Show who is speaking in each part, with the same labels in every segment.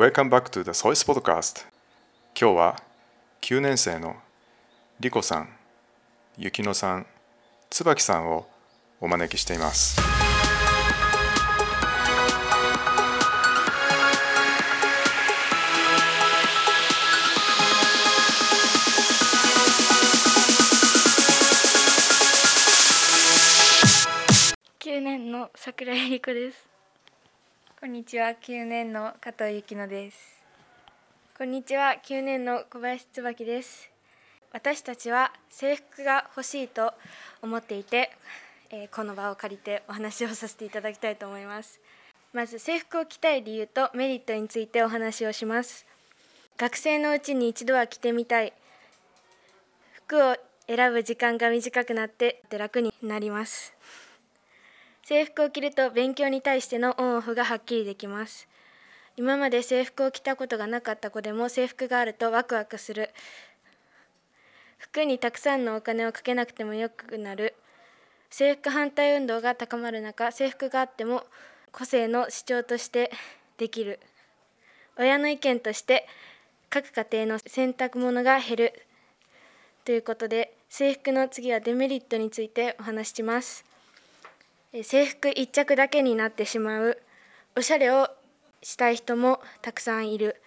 Speaker 1: Welcome back to the Sois Podcast. 今日は9年生のリコさん、ゆきのさん、椿さんをお招きしています。
Speaker 2: 9年の桜井理子です。
Speaker 3: こんにちは、9年の加藤ゆきのです。
Speaker 2: こんにちは9年の小林椿です。私たちは制服が欲しいと思っていて、えーこの場を借りてお話をさせていただきたいと思います。まず制服を着たい理由とメリットについてお話をします。学生のうちに一度は着てみたい。服を選ぶ時間が短くなって楽になります。制服を着ると勉強に対してのオンオフがはっきりできます。今まで制服を着たことがなかった子でも制服があるとワクワクする。服にたくさんのお金をかけなくてもよくなる。制服反対運動が高まる中制服があっても個性の主張としてできる。親の意見として各家庭の洗濯物が減る。ということで制服の次はデメリットについてお話しします。制服一着だけになってしまう。おしゃれをしたい人もたくさんいる。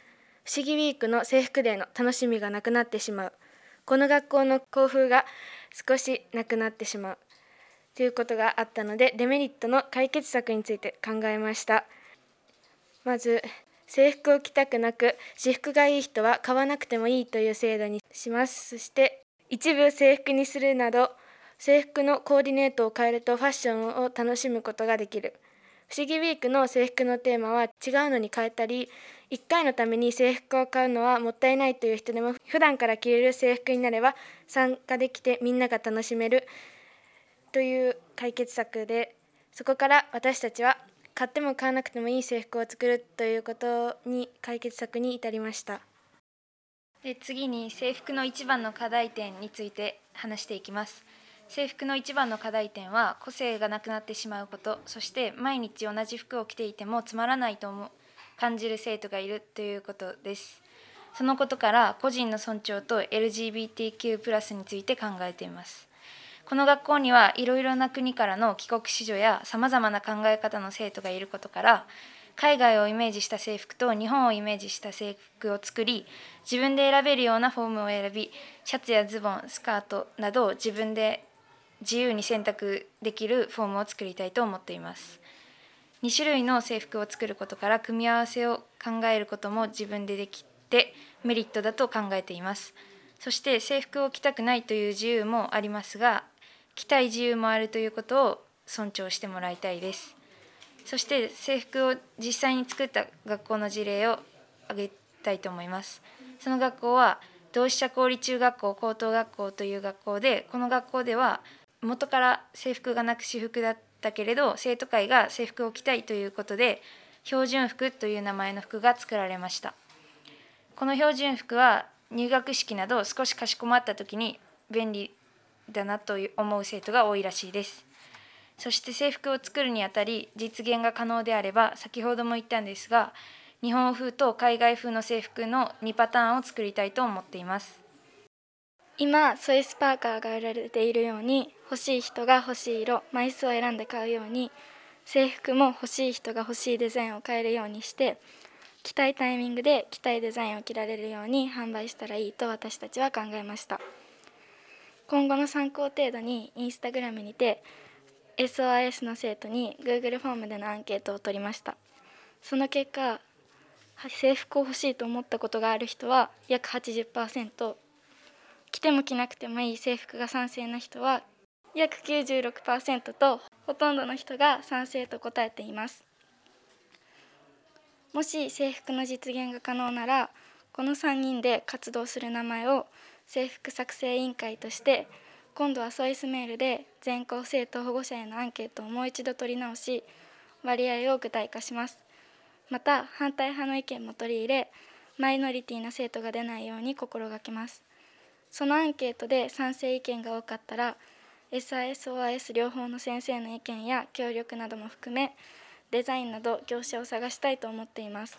Speaker 2: 不思議ウィークの制服デーの楽しみがなくなってしまう。この学校の校風が少しなくなってしまう。ということがあったのでデメリットの解決策について考えました。まず制服を着たくなく私服がいい人は買わなくてもいいという制度にします。そして一部制服にするなど制服のコーディネートを変えるとファッションを楽しむことができる不思議ウィークの制服のテーマは違うのに変えたり1回のために制服を買うのはもったいないという人でも普段から着れる制服になれば参加できてみんなが楽しめるという解決策でそこから私たちは買っても買わなくてもいい制服を作るということに解決策に至りました
Speaker 3: で次に制服の一番の課題点について話していきます。制服の一番の課題点は個性がなくなってしまうこと。そして毎日同じ服を着ていてもつまらないと思う感じる生徒がいるということです。そのことから個人の尊重と LGBTQ+ について考えています。この学校にはいろいろな国からの帰国子女やさまざまな考え方の生徒がいることから海外をイメージした制服と日本をイメージした制服を作り自分で選べるようなフォームを選びシャツやズボンスカートなどを自分で自由に選択できるフォームを作りたいと思っています。2種類の制服を作ることから組み合わせを考えることも自分でできてメリットだと考えています。そして制服を着たくないという自由もありますが着たい自由もあるということを尊重してもらいたいです。そして制服を実際に作った学校の事例を挙げたいと思います。その学校は同志社公立中学校高等学校という学校でこの学校では元から制服がなく私服だったけれど生徒会が制服を着たいということで標準服という名前の服が作られました。この標準服は入学式など少しかしこまった時に便利だなと思う生徒が多いらしいです。そして制服を作るにあたり実現が可能であれば先ほども言ったんですが日本風と海外風の制服の2パターンを作りたいと思っています。
Speaker 2: 今ソイスパーカーが売られているように欲しい人が欲しい色枚数を選んで買うように制服も欲しい人が欲しいデザインを変えるようにして着たいタイミングで着たいデザインを着られるように販売したらいいと私たちは考えました。今後の参考程度にインスタグラムにて SOIS の生徒に Google フォームでのアンケートを取りました。その結果制服を欲しいと思ったことがある人は約80%着ても着なくてもいい制服が賛成な人は約96%とほとんどの人が賛成と答えています。もし制服の実現が可能ならこの3人で活動する名前を制服作成委員会として今度はソイスメールで全校生徒保護者へのアンケートをもう一度取り直し割合を具体化します。また反対派の意見も取り入れマイノリティな生徒が出ないように心がけます。そのアンケートで賛成意見が多かったら SISOIS 両方の先生の意見や協力なども含めデザインなど業者を探したいと思っています。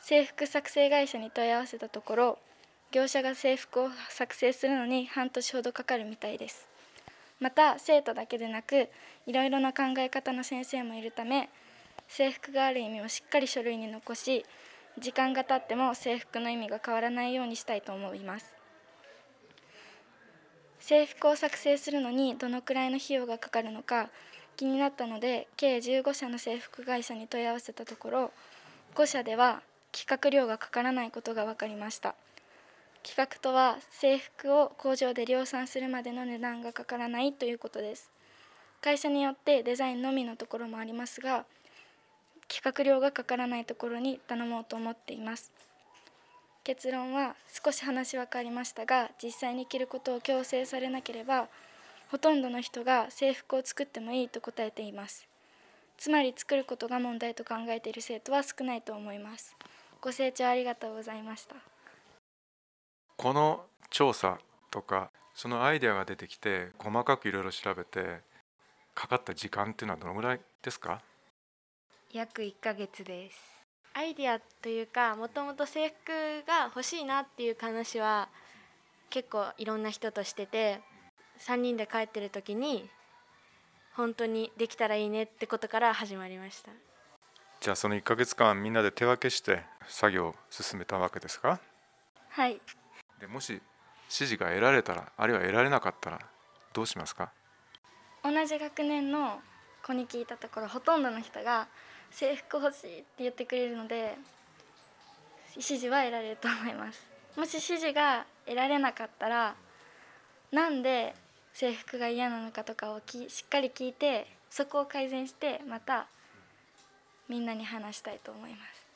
Speaker 4: 制服作成会社に問い合わせたところ業者が制服を作成するのに半年ほどかかるみたいです。また生徒だけでなくいろいろな考え方の先生もいるため制服がある意味をしっかり書類に残し時間が経っても制服の意味が変わらないようにしたいと思います。制服を作成するのにどのくらいの費用がかかるのか気になったので計15社の制服会社に問い合わせたところ5社では企画料がかからないことが分かりました。企画とは制服を工場で量産するまでの値段がかからないということです。会社によってデザインのみのところもありますが企画料がかからないところに頼もうと思っています。結論は少し話は変わりましたが実際に着ることを強制されなければほとんどの人が制服を作ってもいいと答えています。つまり作ることが問題と考えている生徒は少ないと思います。ご清聴ありがとうございました。
Speaker 1: この調査とかそのアイデアが出てきて細かくいろいろ調べてかかった時間っていうのはどのぐらいですか？
Speaker 3: 約1ヶ月です
Speaker 2: アイディアというかもともと制服が欲しいなっていう話は結構いろんな人としてて3人で帰ってる時に本当にできたらいいねってことから始まりました。
Speaker 1: じゃあその1ヶ月間みんなで手分けして作業を進めたわけですか？
Speaker 4: はい。
Speaker 1: でもし指示が得られたらあるいは得られなかったらどうしますか？
Speaker 4: 同じ学年の子に聞いたところほとんどの人が制服欲しいって言ってくれるので指示は得られると思います。もし指示が得られなかったらなんで制服が嫌なのかとかをきしっかり聞いてそこを改善してまたみんなに話したいと思います。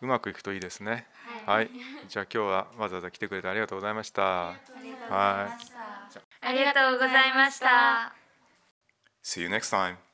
Speaker 1: うまくいくといいですね。はい、じゃあ今日はわざわざ来てくれてありがとうございました。はい。
Speaker 3: ありがとうございました。
Speaker 1: See you next time